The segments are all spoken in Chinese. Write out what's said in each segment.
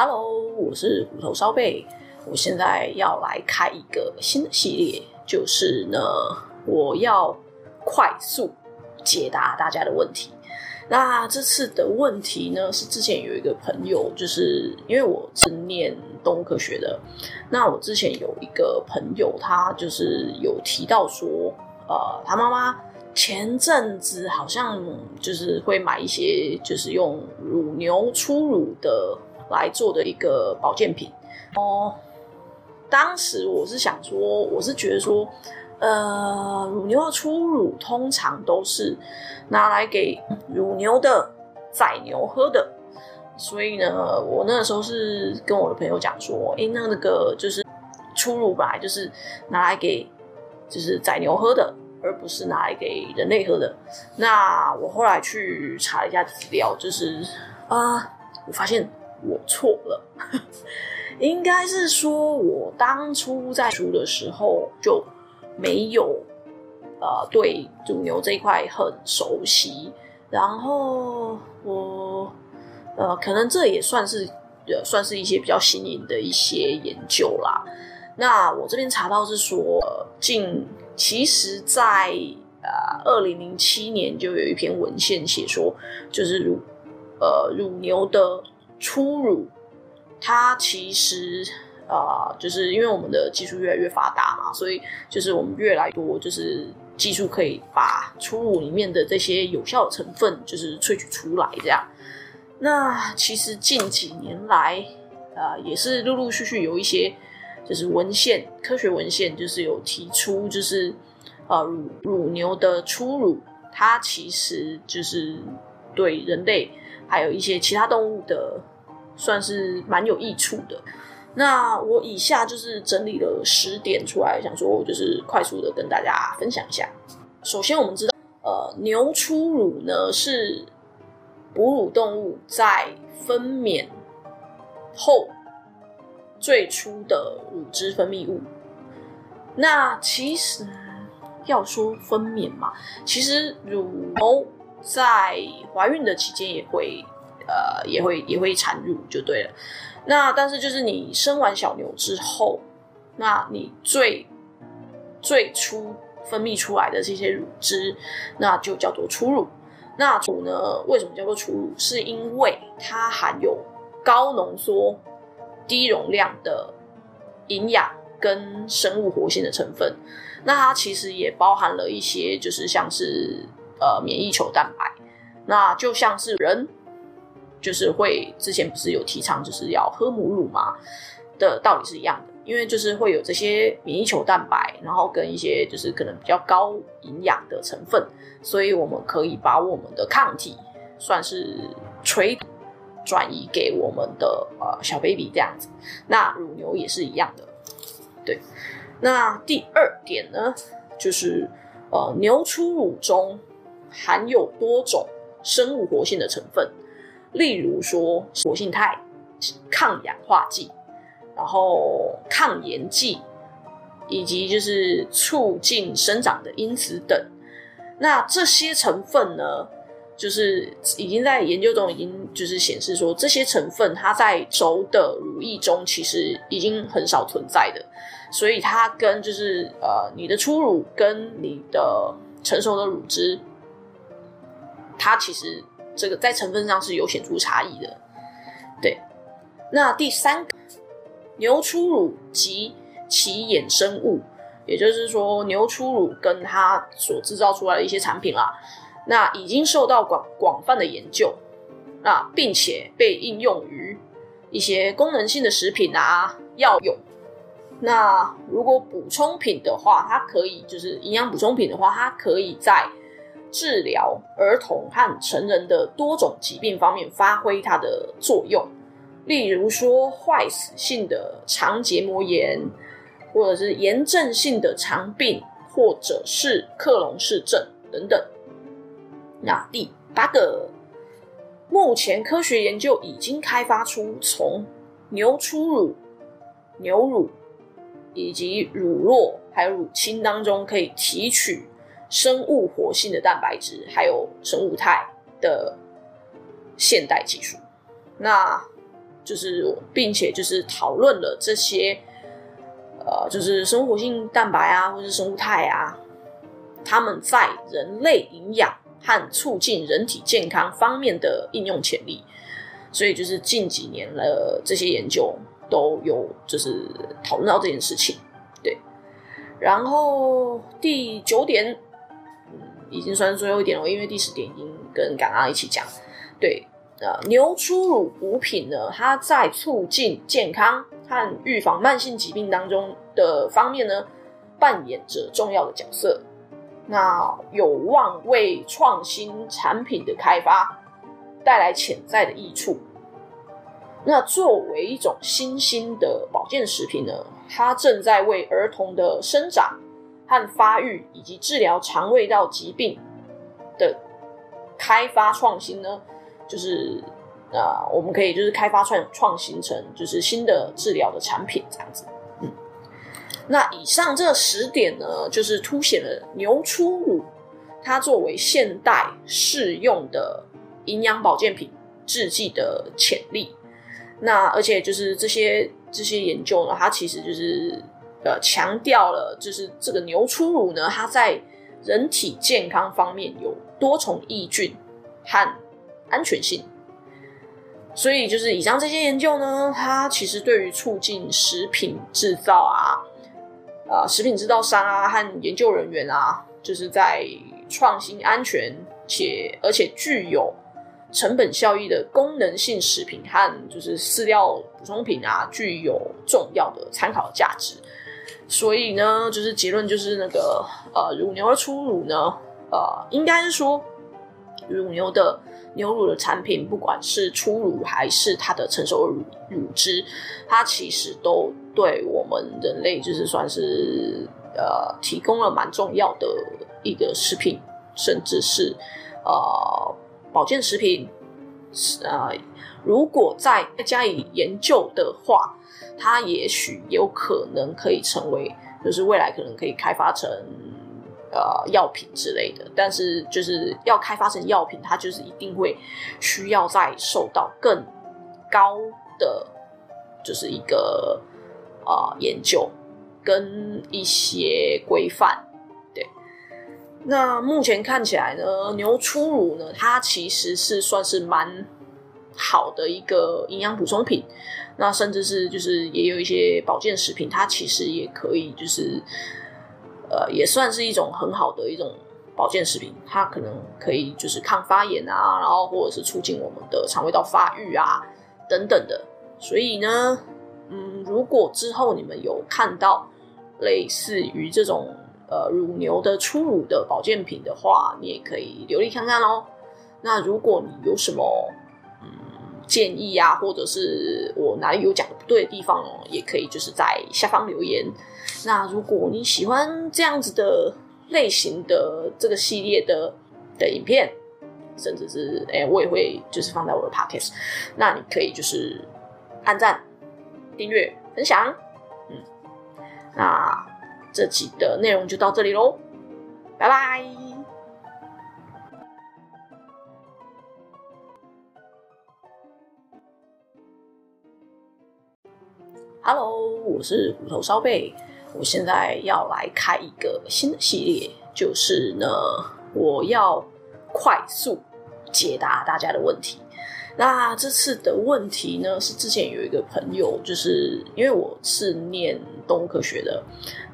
Hello，我是骨头烧贝。我现在要来开一个新的系列，就是呢，我要快速解答大家的问题。那这次的问题呢，是之前有一个朋友，就是因为我是念动物科学的，那我之前有一个朋友，他就是有提到说，呃，他妈妈前阵子好像就是会买一些，就是用乳牛初乳的。来做的一个保健品哦。当时我是想说，我是觉得说，呃，乳牛的初乳通常都是拿来给乳牛的崽牛喝的，所以呢，我那个时候是跟我的朋友讲说，诶，那那个就是初乳本来就是拿来给就是崽牛喝的，而不是拿来给人类喝的。那我后来去查了一下资料，就是啊、我发现。我错了，应该是说，我当初在书的时候就没有呃对乳牛这一块很熟悉，然后我呃可能这也算是呃算是一些比较新颖的一些研究啦。那我这边查到是说，近其实在呃二零零七年就有一篇文献写说，就是乳呃乳牛的。初乳，它其实啊、呃，就是因为我们的技术越来越发达嘛，所以就是我们越来越多就是技术可以把初乳里面的这些有效成分就是萃取出来，这样。那其实近几年来啊、也是陆陆续续有一些就是文献，科学文献就是有提出，就是呃乳乳牛的初乳，它其实就是对人类。还有一些其他动物的，算是蛮有益处的。那我以下就是整理了十点出来，想说就是快速的跟大家分享一下。首先，我们知道，呃，牛初乳呢是哺乳动物在分娩后最初的乳汁分泌物。那其实要说分娩嘛，其实乳牛。在怀孕的期间也会，呃，也会也会产乳就对了。那但是就是你生完小牛之后，那你最最初分泌出来的这些乳汁，那就叫做初乳。那乳呢，为什么叫做初乳？是因为它含有高浓缩、低容量的营养跟生物活性的成分。那它其实也包含了一些，就是像是。呃，免疫球蛋白，那就像是人，就是会之前不是有提倡就是要喝母乳嘛的道理是一样的，因为就是会有这些免疫球蛋白，然后跟一些就是可能比较高营养的成分，所以我们可以把我们的抗体算是垂转移给我们的呃小 baby 这样子，那乳牛也是一样的，对。那第二点呢，就是呃牛初乳中。含有多种生物活性的成分，例如说活性肽、抗氧化剂，然后抗炎剂，以及就是促进生长的因子等。那这些成分呢，就是已经在研究中已经就是显示说，这些成分它在熟的乳液中其实已经很少存在的，所以它跟就是呃你的初乳跟你的成熟的乳汁。它其实这个在成分上是有显著差异的，对。那第三个，牛初乳及其衍生物，也就是说牛初乳跟它所制造出来的一些产品啦，那已经受到广广泛的研究，那并且被应用于一些功能性的食品啊、药用。那如果补充品的话，它可以就是营养补充品的话，它可以在治疗儿童和成人的多种疾病方面发挥它的作用，例如说坏死性的肠结膜炎，或者是炎症性的肠病，或者是克隆氏症等等。那第八个，目前科学研究已经开发出从牛初乳、牛乳以及乳酪还有乳清当中可以提取。生物活性的蛋白质，还有生物肽的现代技术。那就是并且就是讨论了这些，呃，就是生物活性蛋白啊，或是生物肽啊，他们在人类营养和促进人体健康方面的应用潜力。所以就是近几年了，这些研究都有就是讨论到这件事情。对，然后第九点，已经算是最后一点了，因为第十点已经跟刚刚一起讲。对。呃，牛初乳补品呢，它在促进健康和预防慢性疾病当中的方面呢，扮演着重要的角色。那有望为创新产品的开发带来潜在的益处。那作为一种新兴的保健食品呢，它正在为儿童的生长和发育以及治疗肠胃道疾病的开发创新呢。就是啊、呃，我们可以就是开发创创新成就是新的治疗的产品这样子。嗯，那以上这十点呢，就是凸显了牛初乳它作为现代适用的营养保健品制剂的潜力。那而且就是这些这些研究呢，它其实就是呃强调了，就是这个牛初乳呢，它在人体健康方面有多重益菌和安全性，所以就是以上这些研究呢，它其实对于促进食品制造啊、啊、食品制造商啊和研究人员啊，就是在创新、安全且而且具有成本效益的功能性食品和就是饲料补充品啊，具有重要的参考价值。所以呢，就是结论就是那个呃，乳牛的初乳呢，呃，应该是说乳牛的。牛乳的产品，不管是初乳还是它的成熟乳乳汁，它其实都对我们人类就是算是呃提供了蛮重要的一个食品，甚至是呃保健食品。呃，如果再加以研究的话，它也许有可能可以成为，就是未来可能可以开发成。呃，药品之类的，但是就是要开发成药品，它就是一定会需要再受到更高的，就是一个呃研究跟一些规范。对，那目前看起来呢，牛初乳呢，它其实是算是蛮好的一个营养补充品，那甚至是就是也有一些保健食品，它其实也可以就是。呃，也算是一种很好的一种保健食品，它可能可以就是抗发炎啊，然后或者是促进我们的肠胃道发育啊等等的。所以呢，嗯，如果之后你们有看到类似于这种呃乳牛的初乳的保健品的话，你也可以留意看看哦。那如果你有什么建议啊，或者是我哪里有讲的不对的地方哦，也可以就是在下方留言。那如果你喜欢这样子的类型的这个系列的的影片，甚至是哎、欸，我也会就是放在我的 podcast，那你可以就是按赞、订阅、分享，嗯，那这集的内容就到这里喽，拜拜。Hello，我是骨头烧贝。我现在要来开一个新的系列，就是呢，我要快速解答大家的问题。那这次的问题呢，是之前有一个朋友，就是因为我是念动物科学的，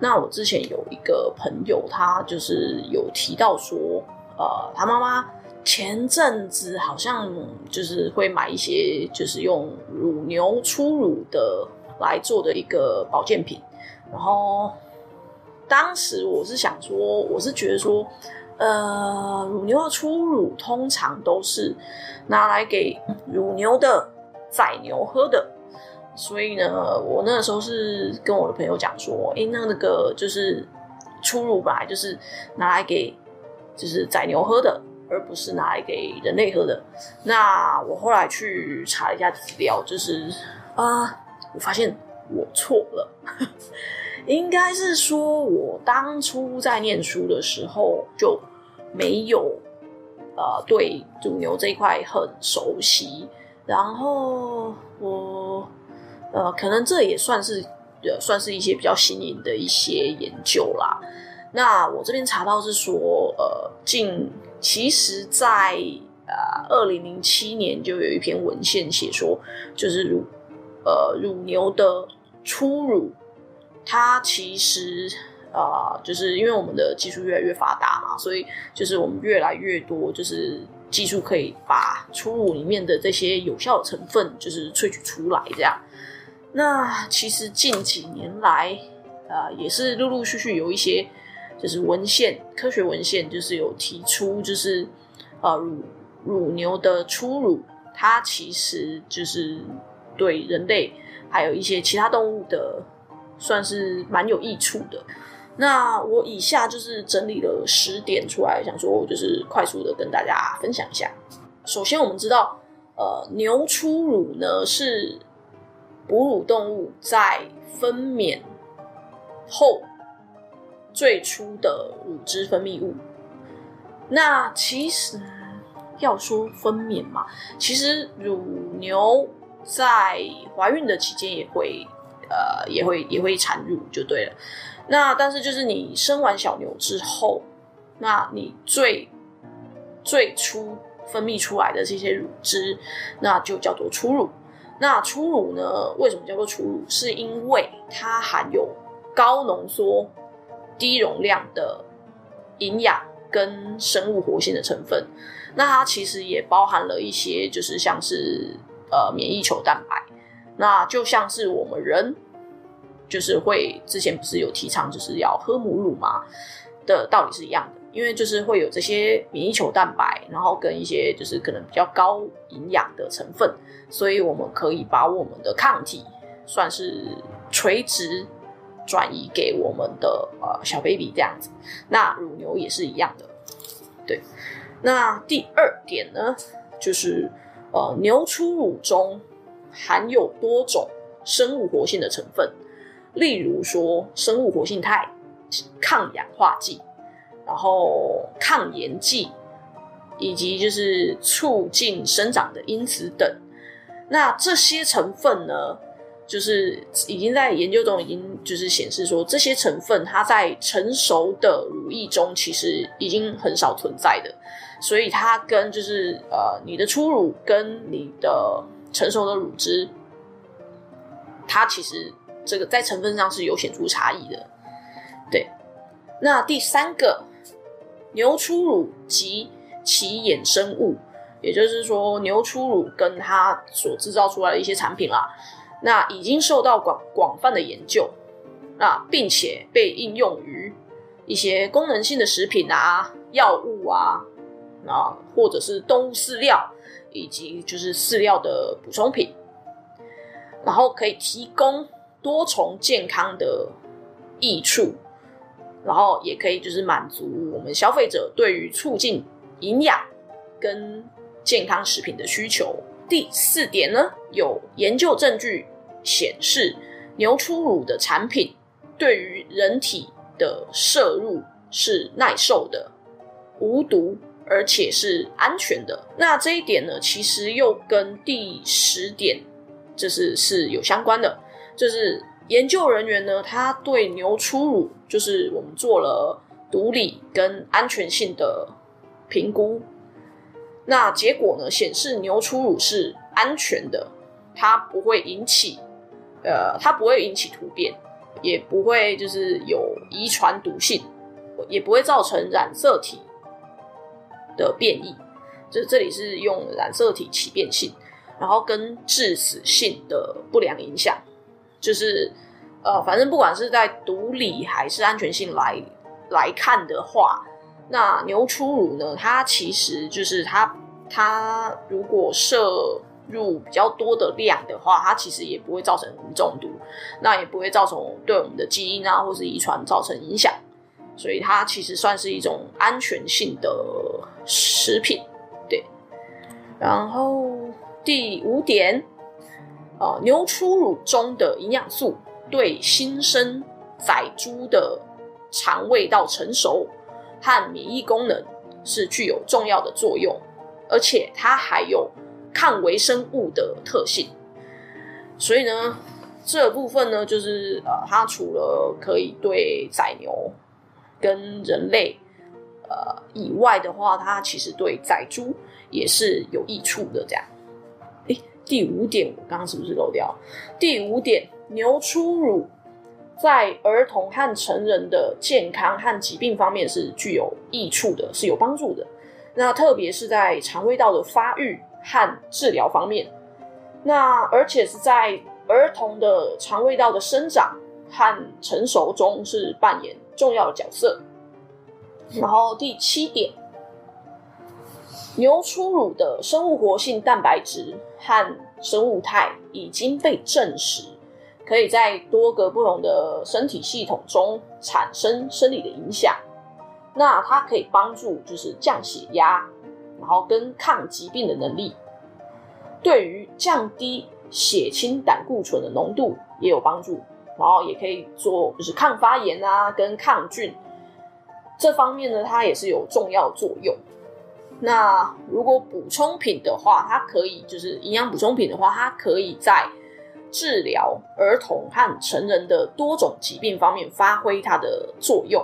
那我之前有一个朋友，他就是有提到说，呃，他妈妈前阵子好像就是会买一些，就是用乳牛初乳的来做的一个保健品。然后，当时我是想说，我是觉得说，呃，乳牛的初乳通常都是拿来给乳牛的仔牛喝的，所以呢，我那个时候是跟我的朋友讲说，哎，那那个就是初乳本来就是拿来给就是仔牛喝的，而不是拿来给人类喝的。那我后来去查了一下资料，就是啊、我发现我错了。应该是说，我当初在念书的时候就没有呃对乳牛这一块很熟悉，然后我呃，可能这也算是，算是一些比较新颖的一些研究啦。那我这边查到是说，呃，近其实在呃二零零七年就有一篇文献写说，就是乳呃乳牛的初乳，它其实啊、呃，就是因为我们的技术越来越发达嘛，所以就是我们越来越多就是技术可以把初乳里面的这些有效成分就是萃取出来这样。那其实近几年来，啊、也是陆陆续续有一些。就是文献，科学文献就是有提出，就是呃乳乳牛的初乳，它其实就是对人类还有一些其他动物的，算是蛮有益处的。那我以下就是整理了十点出来，想说就是快速的跟大家分享一下。首先，我们知道，呃，牛初乳呢是哺乳动物在分娩后。最初的乳汁分泌物，那其实要说分娩嘛，其实乳牛在怀孕的期间也会，呃，也会也会产乳就对了。那但是就是你生完小牛之后，那你最最初分泌出来的这些乳汁，那就叫做初乳。那初乳呢，为什么叫做初乳？是因为它含有高浓缩。低容量的营养跟生物活性的成分，那它其实也包含了一些，就是像是呃免疫球蛋白，那就像是我们人就是会之前不是有提倡就是要喝母乳嘛的道理是一样的，因为就是会有这些免疫球蛋白，然后跟一些就是可能比较高营养的成分，所以我们可以把我们的抗体算是垂直。转移给我们的呃小 baby 这样子，那乳牛也是一样的，对。那第二点呢，就是呃牛初乳中含有多种生物活性的成分，例如说生物活性肽、抗氧化剂，然后抗炎剂，以及就是促进生长的因子等。那这些成分呢，就是已经在研究中已经就是显示说，这些成分它在成熟的乳液中其实已经很少存在的，所以它跟就是呃你的初乳跟你的成熟的乳汁，它其实这个在成分上是有显著差异的。对，那第三个牛初乳及其衍生物，也就是说牛初乳跟它所制造出来的一些产品啦。那已经受到广广泛的研究，那并且被应用于一些功能性的食品啊、药物啊，啊或者是动物饲料，以及就是饲料的补充品，然后可以提供多重健康的益处，然后也可以就是满足我们消费者对于促进营养跟健康食品的需求。第四点呢，有研究证据。显示牛初乳的产品对于人体的摄入是耐受的、无毒，而且是安全的。那这一点呢，其实又跟第十点就是是有相关的，就是研究人员呢，他对牛初乳就是我们做了毒理跟安全性的评估，那结果呢显示牛初乳是安全的，它不会引起。呃，它不会引起突变，也不会就是有遗传毒性，也不会造成染色体的变异。就这里是用染色体起变性，然后跟致死性的不良影响，就是呃，反正不管是在毒理还是安全性来来看的话，那牛初乳呢，它其实就是它它如果摄。入比较多的量的话，它其实也不会造成中毒，那也不会造成对我们的基因啊或是遗传造成影响，所以它其实算是一种安全性的食品，对。然后第五点，呃，牛初乳中的营养素对新生仔猪的肠胃道成熟和免疫功能是具有重要的作用，而且它还有。抗微生物的特性，所以呢，这部分呢，就是呃，它除了可以对宰牛跟人类呃以外的话，它其实对宰猪也是有益处的。这样，诶，第五点，我刚刚是不是漏掉？第五点，牛初乳在儿童和成人的健康和疾病方面是具有益处的，是有帮助的。那特别是在肠胃道的发育和治疗方面，那而且是在。儿童的肠胃道的生长和成熟中是扮演重要的角色。然后第七点，牛初乳的生物活性蛋白质和生物肽已经被证实，可以在多个不同的身体系统中产生生理的影响。那它可以帮助就是降血压，然后跟抗疾病的能力，对于降低。血清胆固醇的浓度也有帮助，然后也可以做就是抗发炎啊，跟抗菌这方面呢，它也是有重要作用。那如果补充品的话，它可以就是营养补充品的话，它可以在治疗儿童和成人的多种疾病方面发挥它的作用。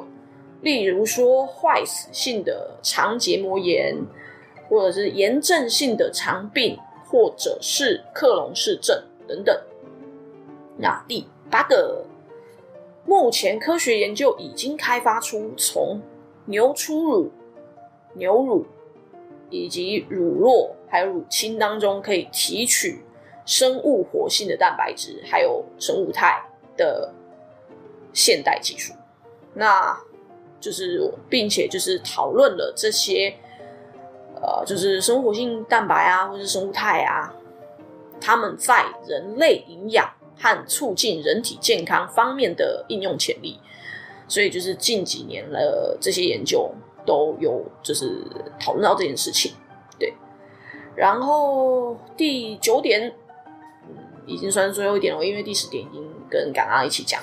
例如说，坏死性的肠结膜炎，或者是炎症性的肠病。或者是克隆氏症等等。那第八个，目前科学研究已经开发出从牛初乳、牛乳以及乳酪还有乳清当中可以提取生物活性的蛋白质，还有生物肽的现代技术。那就是并且就是讨论了这些。呃，就是生物活性蛋白啊，或是生物肽啊，它们在人类营养和促进人体健康方面的应用潜力，所以就是近几年了，这些研究都有就是讨论到这件事情。对，然后第九点，嗯，已经算是最后一点了，因为第十点已经跟刚刚一起讲。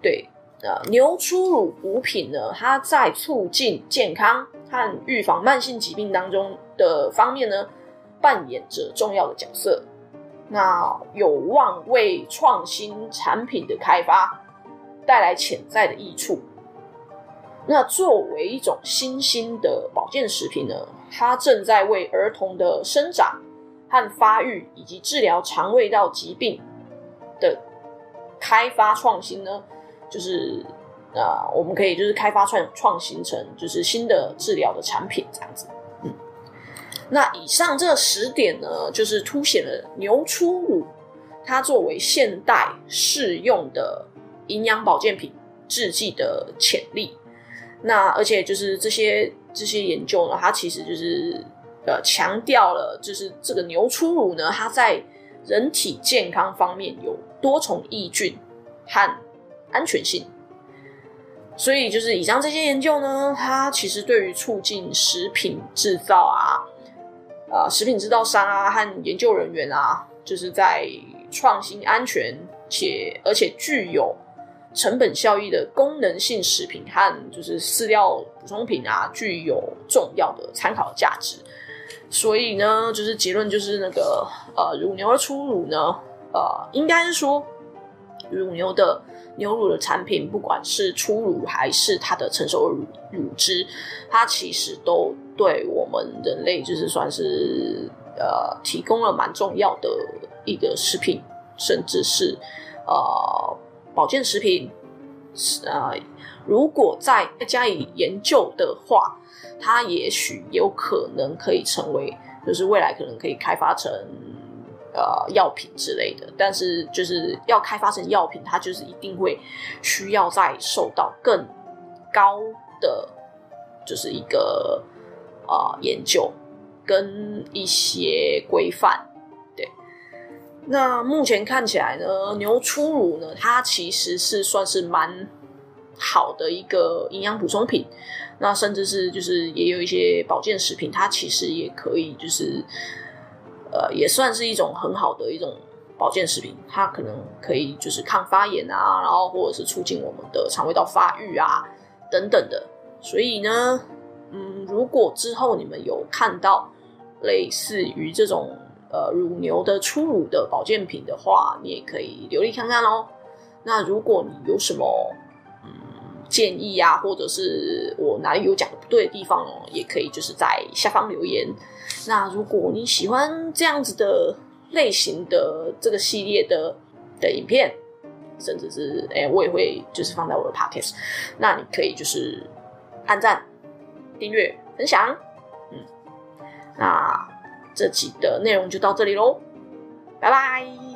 对，呃，牛初乳补品呢，它在促进健康。和预防慢性疾病当中的方面呢，扮演着重要的角色。那有望为创新产品的开发带来潜在的益处。那作为一种新兴的保健食品呢，它正在为儿童的生长和发育以及治疗肠胃道疾病的开发创新呢，就是。啊我们可以就是开发创创新成就是新的治疗的产品这样子，嗯，那以上这十点呢，就是凸显了牛初乳它作为现代适用的营养保健品制剂的潜力。那而且就是这些这些研究呢，它其实就是呃强调了，就是这个牛初乳呢，它在人体健康方面有多重益菌和安全性。所以，就是以上这些研究呢，它其实对于促进食品制造啊，呃，食品制造商啊和研究人员啊，就是在创新、安全且而且具有成本效益的功能性食品和就是饲料补充品啊，具有重要的参考价值。所以呢，就是结论就是那个呃，乳牛的初乳呢，呃，应该是说乳牛的。牛乳的产品，不管是初乳还是它的成熟乳乳汁，它其实都对我们人类就是算是呃提供了蛮重要的一个食品，甚至是呃保健食品。呃，如果再加以研究的话，它也许有可能可以成为，就是未来可能可以开发成。呃，药品之类的，但是就是要开发成药品，它就是一定会需要再受到更高的，就是一个呃研究跟一些规范。那目前看起来呢，牛初乳呢，它其实是算是蛮好的一个营养补充品，那甚至是就是也有一些保健食品，它其实也可以就是。呃，也算是一种很好的一种保健食品，它可能可以就是抗发炎啊，然后或者是促进我们的肠胃道发育啊等等的。所以呢，嗯，如果之后你们有看到类似于这种呃乳牛的初乳的保健品的话，你也可以留意看看哦。那如果你有什么嗯建议啊，或者是我哪里有讲的不对的地方哦，也可以就是在下方留言。那如果你喜欢这样子的类型的这个系列的的影片，甚至是哎，我也会就是放在我的 podcast，那你可以就是按赞、订阅、分享。嗯，那这期的内容就到这里喽，拜拜。